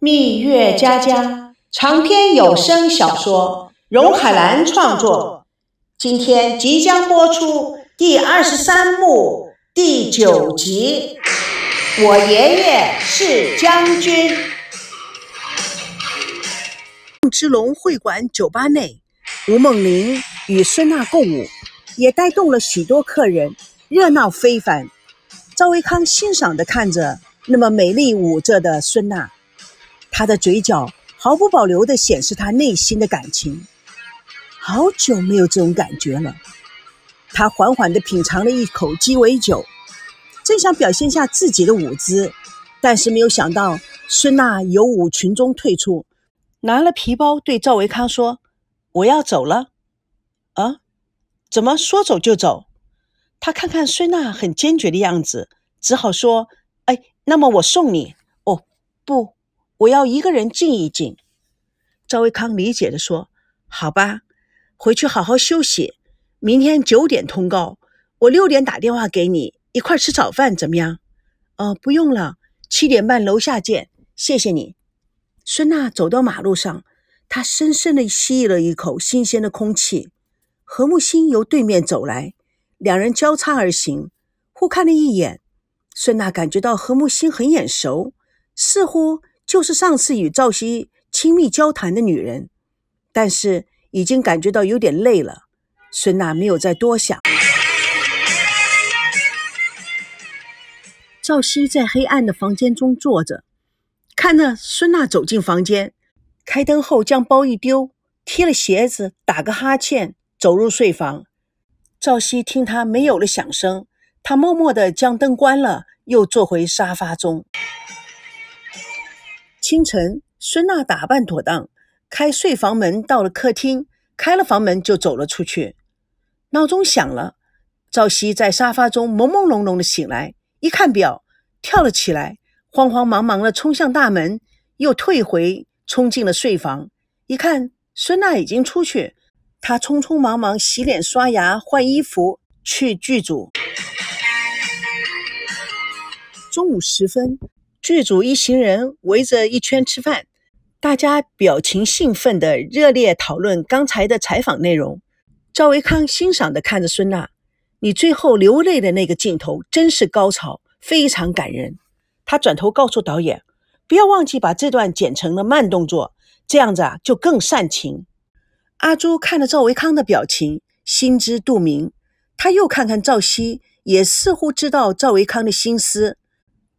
蜜月佳佳长篇有声小说，荣海兰创作。今天即将播出第二十三幕第九集。我爷爷是将军。梦之龙会馆酒吧内，吴梦玲与孙娜共舞，也带动了许多客人，热闹非凡。赵维康欣赏地看着那么美丽舞着的孙娜，他的嘴角毫不保留地显示他内心的感情。好久没有这种感觉了。他缓缓地品尝了一口鸡尾酒，正想表现下自己的舞姿，但是没有想到孙娜由舞群中退出，拿了皮包对赵维康说：“我要走了。”啊？怎么说走就走？他看看孙娜很坚决的样子，只好说：“哎，那么我送你。”“哦，不，我要一个人静一静。”赵维康理解的说：“好吧，回去好好休息。明天九点通告，我六点打电话给你，一块吃早饭，怎么样？”“哦，不用了，七点半楼下见，谢谢你。”孙娜走到马路上，她深深的吸了一口新鲜的空气。何木星由对面走来。两人交叉而行，互看了一眼。孙娜感觉到何木星很眼熟，似乎就是上次与赵熙亲密交谈的女人。但是已经感觉到有点累了，孙娜没有再多想。赵熙在黑暗的房间中坐着，看着孙娜走进房间，开灯后将包一丢，踢了鞋子，打个哈欠，走入睡房。赵熙听他没有了响声，他默默地将灯关了，又坐回沙发中。清晨，孙娜打扮妥当，开睡房门到了客厅，开了房门就走了出去。闹钟响了，赵熙在沙发中朦朦胧胧的醒来，一看表，跳了起来，慌慌忙忙的冲向大门，又退回，冲进了睡房。一看，孙娜已经出去。他匆匆忙忙洗脸、刷牙、换衣服去剧组。中午时分，剧组一行人围着一圈吃饭，大家表情兴奋地热烈讨论刚才的采访内容。赵维康欣赏地看着孙娜：“你最后流泪的那个镜头真是高潮，非常感人。”他转头告诉导演：“不要忘记把这段剪成了慢动作，这样子啊就更煽情。”阿朱看了赵维康的表情，心知肚明。他又看看赵熙，也似乎知道赵维康的心思，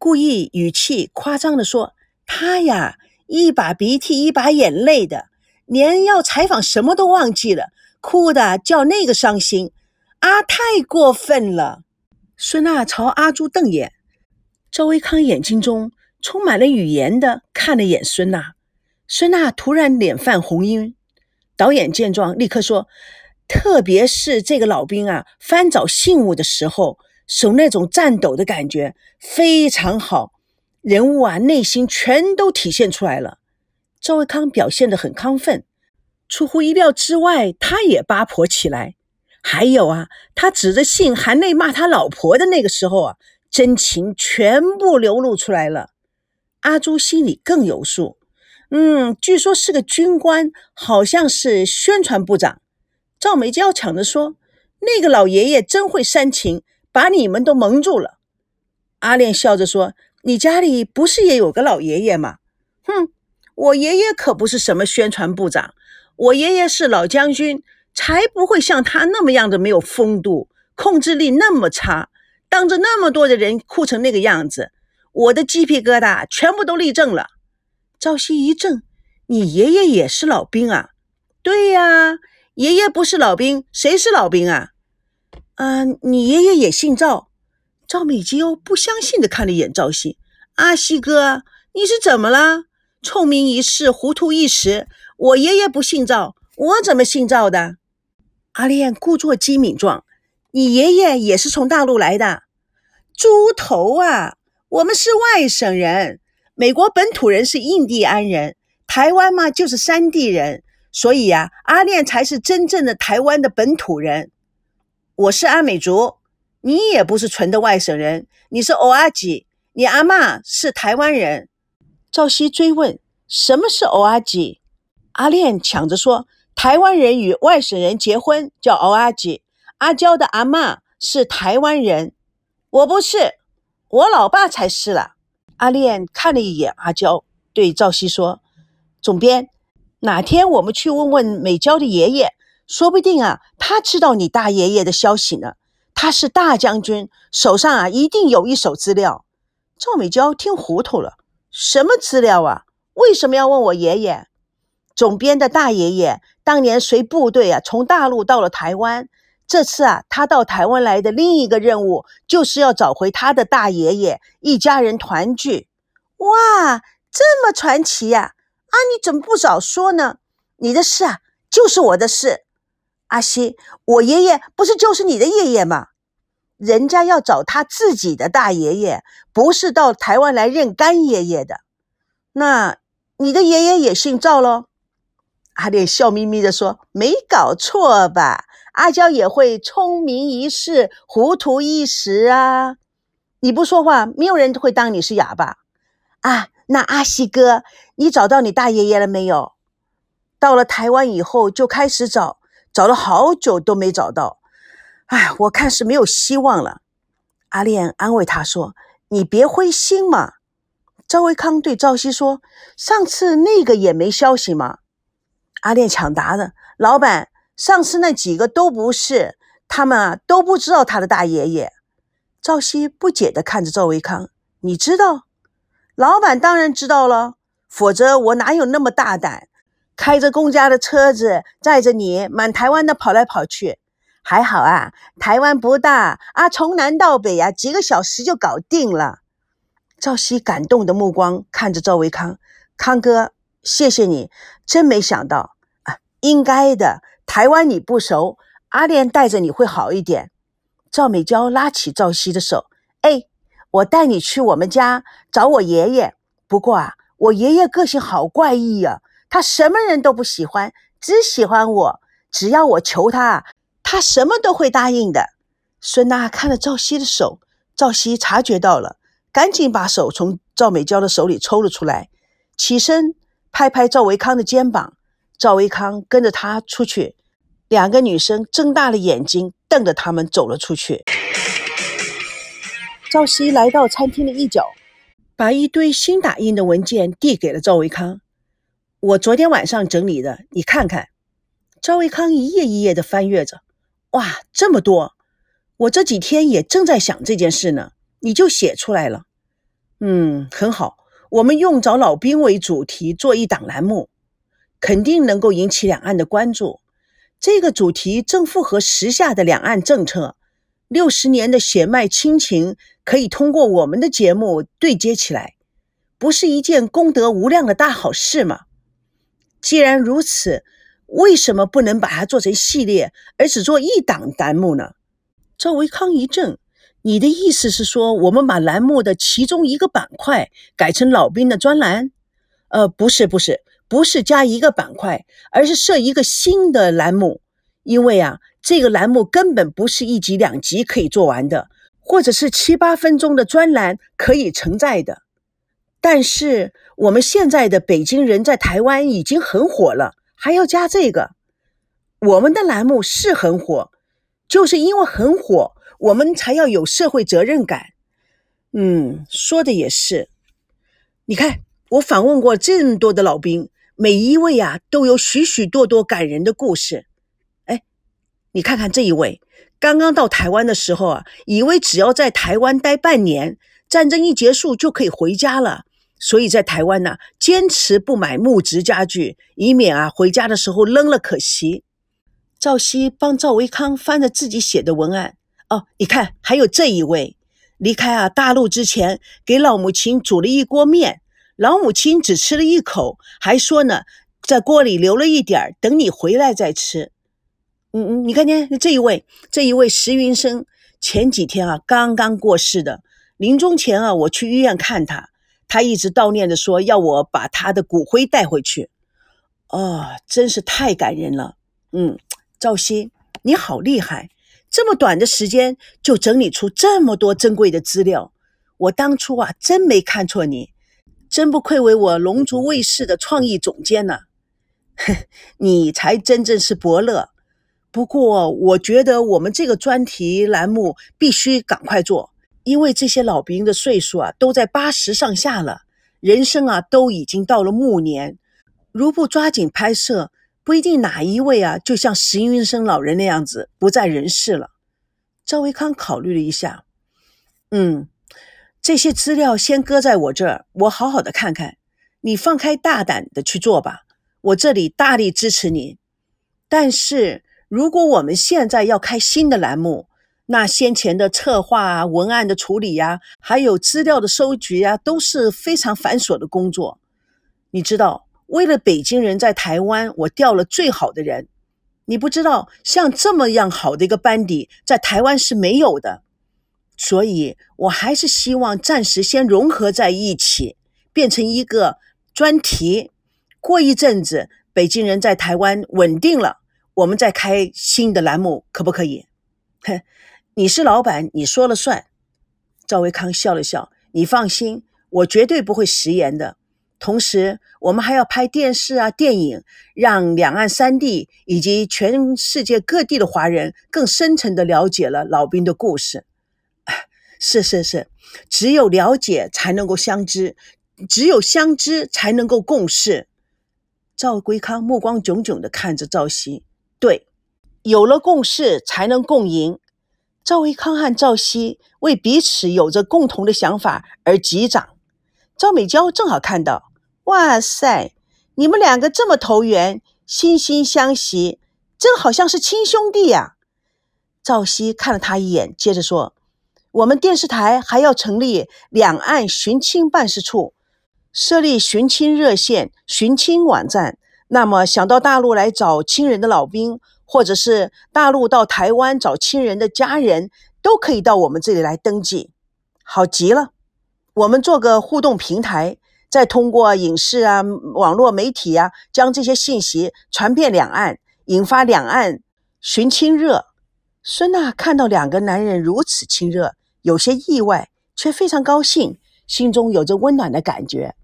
故意语气夸张地说：“他呀，一把鼻涕一把眼泪的，连要采访什么都忘记了，哭的叫那个伤心。啊，太过分了！”孙娜朝阿朱瞪眼，赵维康眼睛中充满了语言的看了眼孙娜，孙娜突然脸泛红晕。导演见状，立刻说：“特别是这个老兵啊，翻找信物的时候，手那种颤抖的感觉非常好，人物啊内心全都体现出来了。”赵维康表现得很亢奋，出乎意料之外，他也八婆起来。还有啊，他指着信含泪骂他老婆的那个时候啊，真情全部流露出来了。阿朱心里更有数。嗯，据说是个军官，好像是宣传部长。赵美娇抢着说：“那个老爷爷真会煽情，把你们都蒙住了。”阿莲笑着说：“你家里不是也有个老爷爷吗？”哼，我爷爷可不是什么宣传部长，我爷爷是老将军，才不会像他那么样的没有风度，控制力那么差，当着那么多的人哭成那个样子，我的鸡皮疙瘩全部都立正了。赵熙一怔：“你爷爷也是老兵啊？”“对呀，爷爷不是老兵，谁是老兵啊？”“啊，你爷爷也姓赵。”赵美姬不相信的看了一眼赵熙：“阿西哥，你是怎么了？聪明一世，糊涂一时。我爷爷不姓赵，我怎么姓赵的？”阿莲故作机敏状：“你爷爷也是从大陆来的？”“猪头啊，我们是外省人。”美国本土人是印第安人，台湾嘛就是山地人，所以呀，阿练才是真正的台湾的本土人。我是阿美族，你也不是纯的外省人，你是欧阿吉，你阿妈是台湾人。赵熙追问：“什么是欧阿吉？阿莲抢着说：“台湾人与外省人结婚叫欧阿吉。阿娇的阿妈是台湾人，我不是，我老爸才是了。”阿莲看了一眼阿娇，对赵熙说：“总编，哪天我们去问问美娇的爷爷，说不定啊，他知道你大爷爷的消息呢。他是大将军，手上啊一定有一手资料。”赵美娇听糊涂了：“什么资料啊？为什么要问我爷爷？”总编的大爷爷当年随部队啊从大陆到了台湾，这次啊他到台湾来的另一个任务就是要找回他的大爷爷，一家人团聚。哇，这么传奇呀！啊，你怎么不早说呢？你的事啊就是我的事。阿西，我爷爷不是就是你的爷爷吗？人家要找他自己的大爷爷，不是到台湾来认干爷爷的。那你的爷爷也姓赵喽？阿莲笑眯眯地说：“没搞错吧？阿娇也会聪明一世，糊涂一时啊！你不说话，没有人会当你是哑巴啊！那阿西哥，你找到你大爷爷了没有？到了台湾以后就开始找，找了好久都没找到。哎，我看是没有希望了。”阿莲安慰他说：“你别灰心嘛。”赵维康对赵熙说：“上次那个也没消息吗？”阿莲抢答的老板，上次那几个都不是，他们啊都不知道他的大爷爷。赵熙不解地看着赵维康，你知道？老板当然知道了，否则我哪有那么大胆，开着公家的车子载着你满台湾的跑来跑去？还好啊，台湾不大啊，从南到北呀，几个小时就搞定了。赵熙感动的目光看着赵维康，康哥。谢谢你，真没想到啊！应该的，台湾你不熟，阿莲带着你会好一点。赵美娇拉起赵熙的手，哎，我带你去我们家找我爷爷。不过啊，我爷爷个性好怪异呀，他什么人都不喜欢，只喜欢我。只要我求他，他什么都会答应的。孙娜看了赵熙的手，赵熙察觉到了，赶紧把手从赵美娇的手里抽了出来，起身。拍拍赵维康的肩膀，赵维康跟着他出去。两个女生睁大了眼睛瞪着他们走了出去。赵熙来到餐厅的一角，把一堆新打印的文件递给了赵维康：“我昨天晚上整理的，你看看。”赵维康一页一页的翻阅着，“哇，这么多！我这几天也正在想这件事呢，你就写出来了。嗯，很好。”我们用找老兵为主题做一档栏目，肯定能够引起两岸的关注。这个主题正符合时下的两岸政策。六十年的血脉亲情可以通过我们的节目对接起来，不是一件功德无量的大好事吗？既然如此，为什么不能把它做成系列，而只做一档栏目呢？赵维康一怔。你的意思是说，我们把栏目的其中一个板块改成老兵的专栏？呃，不是，不是，不是加一个板块，而是设一个新的栏目。因为啊，这个栏目根本不是一集两集可以做完的，或者是七八分钟的专栏可以承载的。但是我们现在的北京人在台湾已经很火了，还要加这个？我们的栏目是很火，就是因为很火。我们才要有社会责任感。嗯，说的也是。你看，我访问过这么多的老兵，每一位啊都有许许多多感人的故事。哎，你看看这一位，刚刚到台湾的时候啊，以为只要在台湾待半年，战争一结束就可以回家了，所以在台湾呢坚持不买木质家具，以免啊回家的时候扔了可惜。赵熙帮赵维康翻着自己写的文案。哦，你看，还有这一位，离开啊大陆之前，给老母亲煮了一锅面，老母亲只吃了一口，还说呢，在锅里留了一点儿，等你回来再吃。嗯嗯，你看见这一位，这一位石云生，前几天啊刚刚过世的，临终前啊我去医院看他，他一直悼念着说要我把他的骨灰带回去。哦，真是太感人了。嗯，赵鑫，你好厉害。这么短的时间就整理出这么多珍贵的资料，我当初啊真没看错你。真不愧为我龙族卫视的创意总监呢。哼 你才真正是伯乐。不过，我觉得我们这个专题栏目必须赶快做，因为这些老兵的岁数啊都在八十上下了，人生啊都已经到了暮年。如不抓紧拍摄，不一定哪一位啊就像石云生老人那样子不在人世了。赵维康考虑了一下，嗯，这些资料先搁在我这儿，我好好的看看。你放开大胆的去做吧，我这里大力支持你。但是。如果我们现在要开新的栏目，那先前的策划、文案的处理呀，还有资料的收集呀，都是非常繁琐的工作。你知道，为了北京人在台湾，我调了最好的人。你不知道，像这么样好的一个班底，在台湾是没有的。所以，我还是希望暂时先融合在一起，变成一个专题。过一阵子，北京人在台湾稳定了。我们再开新的栏目，可不可以？哼 你是老板，你说了算。赵维康笑了笑，你放心，我绝对不会食言的。同时，我们还要拍电视啊、电影，让两岸三地以及全世界各地的华人更深层的了解了老兵的故事。是是是，只有了解才能够相知，只有相知才能够共事。赵维康目光炯炯的看着赵熙。对，有了共识才能共赢。赵维康和赵熙为彼此有着共同的想法而击掌。赵美娇正好看到，哇塞，你们两个这么投缘，惺惺相惜，真好像是亲兄弟呀。赵熙看了他一眼，接着说：“我们电视台还要成立两岸寻亲办事处，设立寻亲热线、寻亲网站。”那么，想到大陆来找亲人的老兵，或者是大陆到台湾找亲人的家人，都可以到我们这里来登记。好极了，我们做个互动平台，再通过影视啊、网络媒体啊，将这些信息传遍两岸，引发两岸寻亲热。孙娜看到两个男人如此亲热，有些意外，却非常高兴，心中有着温暖的感觉。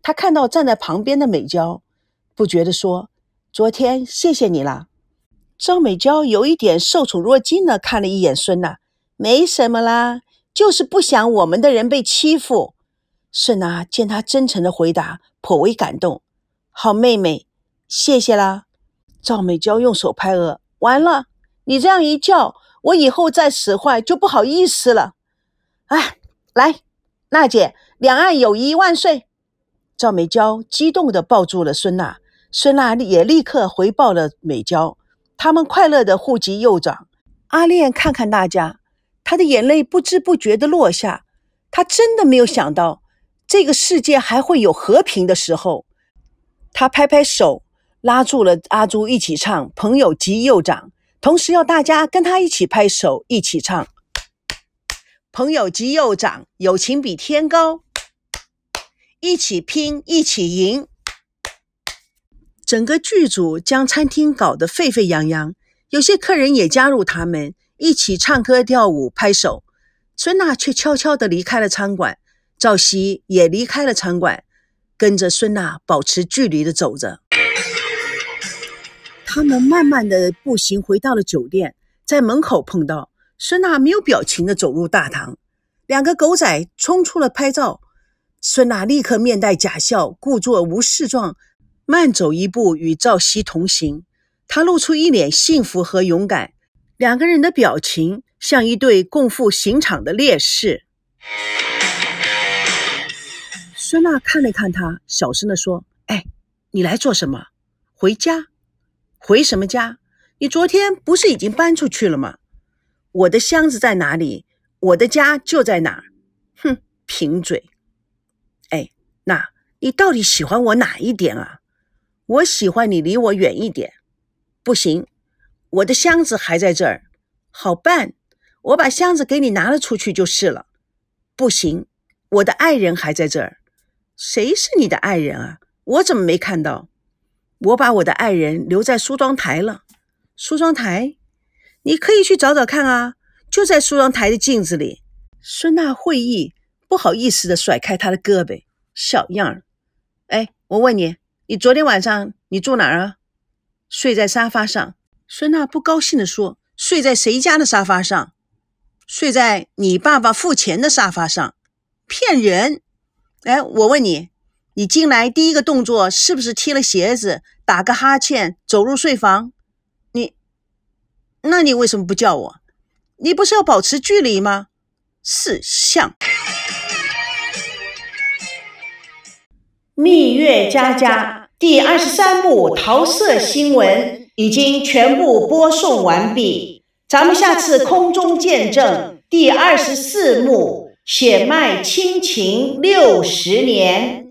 她看到站在旁边的美娇。不觉地说：“昨天谢谢你了。”张美娇有一点受宠若惊的看了一眼孙娜，没什么啦，就是不想我们的人被欺负。孙娜见她真诚的回答，颇为感动。好妹妹，谢谢啦。赵美娇用手拍额，完了，你这样一叫，我以后再使坏就不好意思了。哎，来，娜姐，两岸友谊万岁！赵美娇激动地抱住了孙娜。孙娜也立刻回报了美娇，他们快乐的互击右掌。阿恋看看大家，他的眼泪不知不觉的落下。他真的没有想到，这个世界还会有和平的时候。他拍拍手，拉住了阿朱一起唱《朋友击右掌》，同时要大家跟他一起拍手，一起唱《朋友击右掌》，友情比天高，一起拼，一起赢。整个剧组将餐厅搞得沸沸扬扬，有些客人也加入他们一起唱歌、跳舞、拍手。孙娜却悄悄地离开了餐馆，赵熙也离开了餐馆，跟着孙娜保持距离的走着。他们慢慢的步行回到了酒店，在门口碰到孙娜，没有表情的走入大堂，两个狗仔冲出了拍照，孙娜立刻面带假笑，故作无事状。慢走一步，与赵熙同行。他露出一脸幸福和勇敢，两个人的表情像一对共赴刑场的烈士。孙娜看了看他，小声地说：“哎，你来做什么？回家？回什么家？你昨天不是已经搬出去了吗？我的箱子在哪里？我的家就在哪儿。哼，贫嘴。哎，那你到底喜欢我哪一点啊？”我喜欢你离我远一点，不行，我的箱子还在这儿，好办，我把箱子给你拿了出去就是了。不行，我的爱人还在这儿，谁是你的爱人啊？我怎么没看到？我把我的爱人留在梳妆台了。梳妆台，你可以去找找看啊，就在梳妆台的镜子里。孙娜会意，不好意思的甩开他的胳膊，小样儿！哎，我问你，你昨天晚上你住哪儿啊？睡在沙发上。孙娜不高兴地说：“睡在谁家的沙发上？睡在你爸爸付钱的沙发上？骗人！哎，我问你，你进来第一个动作是不是踢了鞋子，打个哈欠，走入睡房？你，那你为什么不叫我？你不是要保持距离吗？四像。”蜜月佳佳第二十三幕桃色新闻已经全部播送完毕，咱们下次空中见证第二十四幕血脉亲情六十年。